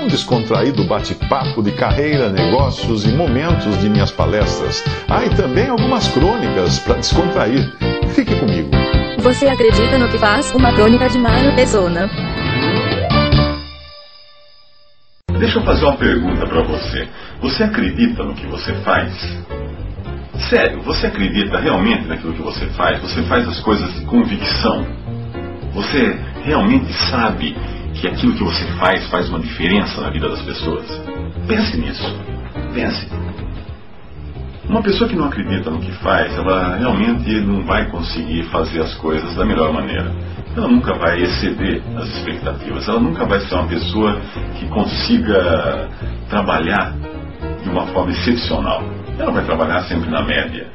um descontraído bate-papo de carreira, negócios e momentos de minhas palestras. Ah, e também algumas crônicas para descontrair. Fique comigo. Você acredita no que faz? Uma crônica de Mário Persona. Deixa eu fazer uma pergunta para você. Você acredita no que você faz? Sério, você acredita realmente naquilo que você faz? Você faz as coisas de convicção? Você realmente sabe que aquilo que você faz faz uma diferença na vida das pessoas? Pense nisso. Pense. Uma pessoa que não acredita no que faz, ela realmente não vai conseguir fazer as coisas da melhor maneira. Ela nunca vai exceder as expectativas. Ela nunca vai ser uma pessoa que consiga trabalhar de uma forma excepcional. Ela vai trabalhar sempre na média.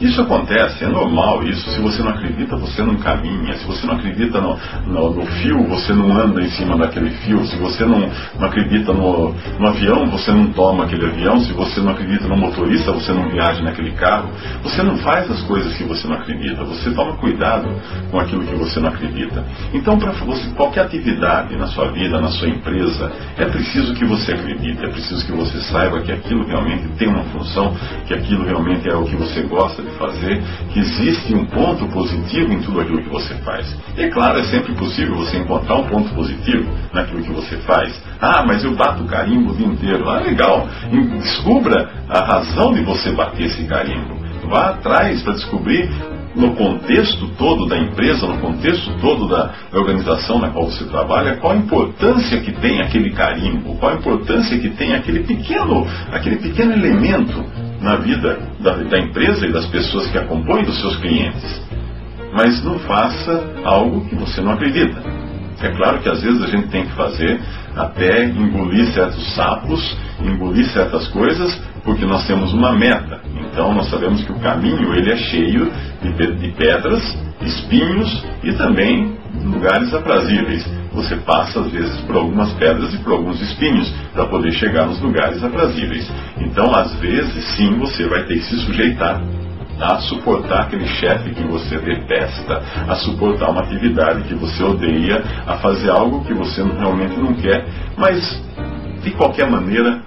Isso acontece, é normal isso. Se você não acredita, você não caminha. Se você não acredita no, no, no fio, você não anda em cima daquele fio. Se você não, não acredita no, no, avião, você não toma aquele avião. Se você não acredita no motorista, você não viaja naquele carro. Você não faz as coisas que você não acredita. Você toma cuidado com aquilo que você não acredita. Então, para você, qualquer atividade na sua vida, na sua empresa, é preciso que você acredite. É preciso que você saiba que aquilo realmente tem uma função, que aquilo realmente é o que você gosta de fazer, que existe um ponto positivo em tudo aquilo que você faz. E é claro, é sempre possível você encontrar um ponto positivo naquilo que você faz. Ah, mas eu bato carimbo o dia inteiro. Ah, legal. Descubra a razão de você bater esse carimbo. Vá atrás para descobrir no contexto todo da empresa, no contexto todo da organização na qual você trabalha, qual a importância que tem aquele carimbo, qual a importância que tem aquele pequeno, aquele pequeno elemento na vida da, da empresa e das pessoas que acompanham dos seus clientes. Mas não faça algo que você não acredita. É claro que às vezes a gente tem que fazer até engolir certos sapos, engolir certas coisas, porque nós temos uma meta. Então nós sabemos que o caminho ele é cheio de, de pedras, espinhos e também lugares aprazíveis. Você passa às vezes por algumas pedras e por alguns espinhos para poder chegar nos lugares aprazíveis. Então, às vezes, sim, você vai ter que se sujeitar a suportar aquele chefe que você detesta, a suportar uma atividade que você odeia, a fazer algo que você realmente não quer, mas de qualquer maneira,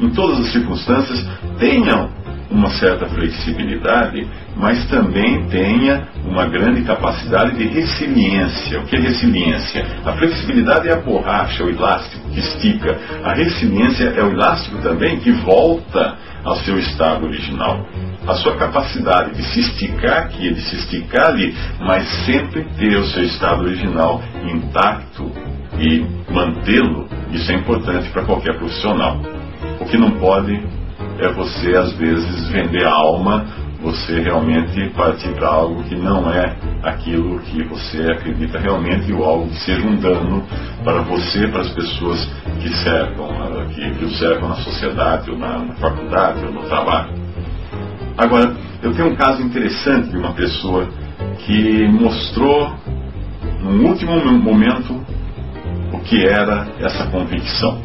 em todas as circunstâncias, tenham uma certa flexibilidade, mas também tenha uma grande capacidade de resiliência. O que é resiliência? A flexibilidade é a borracha, o elástico que estica. A resiliência é o elástico também que volta ao seu estado original. A sua capacidade de se esticar aqui, de se esticar ali, mas sempre ter o seu estado original intacto e mantê-lo, isso é importante para qualquer profissional. O que não pode é você, às vezes, vender a alma, você realmente partir para algo que não é aquilo que você acredita realmente ou algo que seja um dano para você, para as pessoas que cercam, né, que, o cercam na sociedade, ou na, na faculdade, ou no trabalho. Agora, eu tenho um caso interessante de uma pessoa que mostrou, no último momento, o que era essa convicção.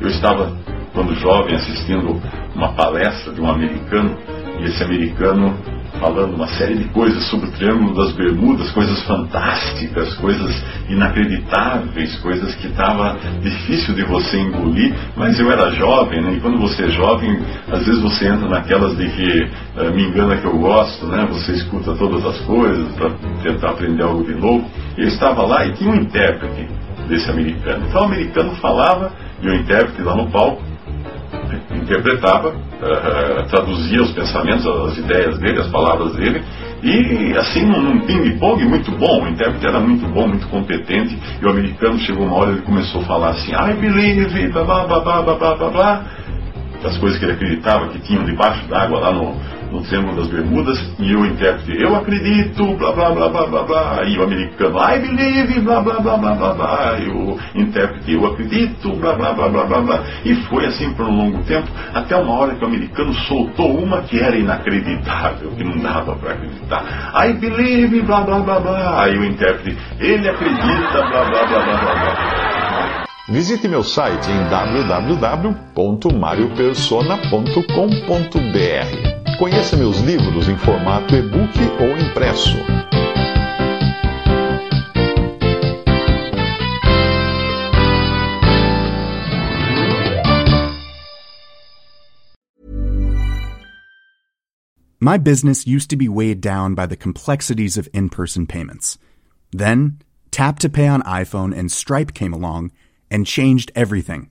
Eu estava quando jovem, assistindo uma palestra de um americano, e esse americano falando uma série de coisas sobre o Triângulo das Bermudas, coisas fantásticas, coisas inacreditáveis, coisas que estava difícil de você engolir, mas eu era jovem, né? E quando você é jovem, às vezes você entra naquelas de que uh, me engana que eu gosto, né? Você escuta todas as coisas para tentar aprender algo de novo. Eu estava lá e tinha um intérprete desse americano. Então o americano falava e o intérprete lá no palco interpretava, uh, traduzia os pensamentos, as ideias dele, as palavras dele, e assim num, ping-pong muito bom, o intérprete era muito bom, muito competente, e o americano chegou uma hora e ele começou a falar assim, I believe, blá blá blá blá blá blá blá, das coisas que ele acreditava que tinham debaixo d'água lá no, no Triângulo das Bermudas, e o intérprete, eu acredito, blá blá blá blá blá blá, e o americano, I believe, blá blá blá blá blá blá, e o intérprete, eu acredito, blá blá blá blá blá blá, e foi assim por um longo tempo, até uma hora que o americano soltou uma que era inacreditável, que não dava para acreditar, I believe, blá blá blá blá, aí o intérprete, ele acredita, blá blá blá blá blá blá. Visite meu site em www.mariopersona.com.br. Conheça meus livros em formato e-book ou impresso. My business used to be weighed down by the complexities of in person payments. Then, Tap to Pay on iPhone and Stripe came along and changed everything.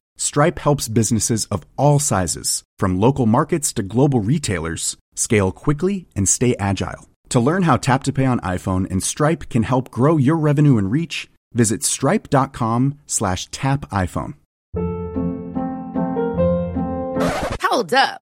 Stripe helps businesses of all sizes, from local markets to global retailers, scale quickly and stay agile. To learn how Tap to Pay on iPhone and Stripe can help grow your revenue and reach, visit stripe.com slash tap iPhone. Hold up.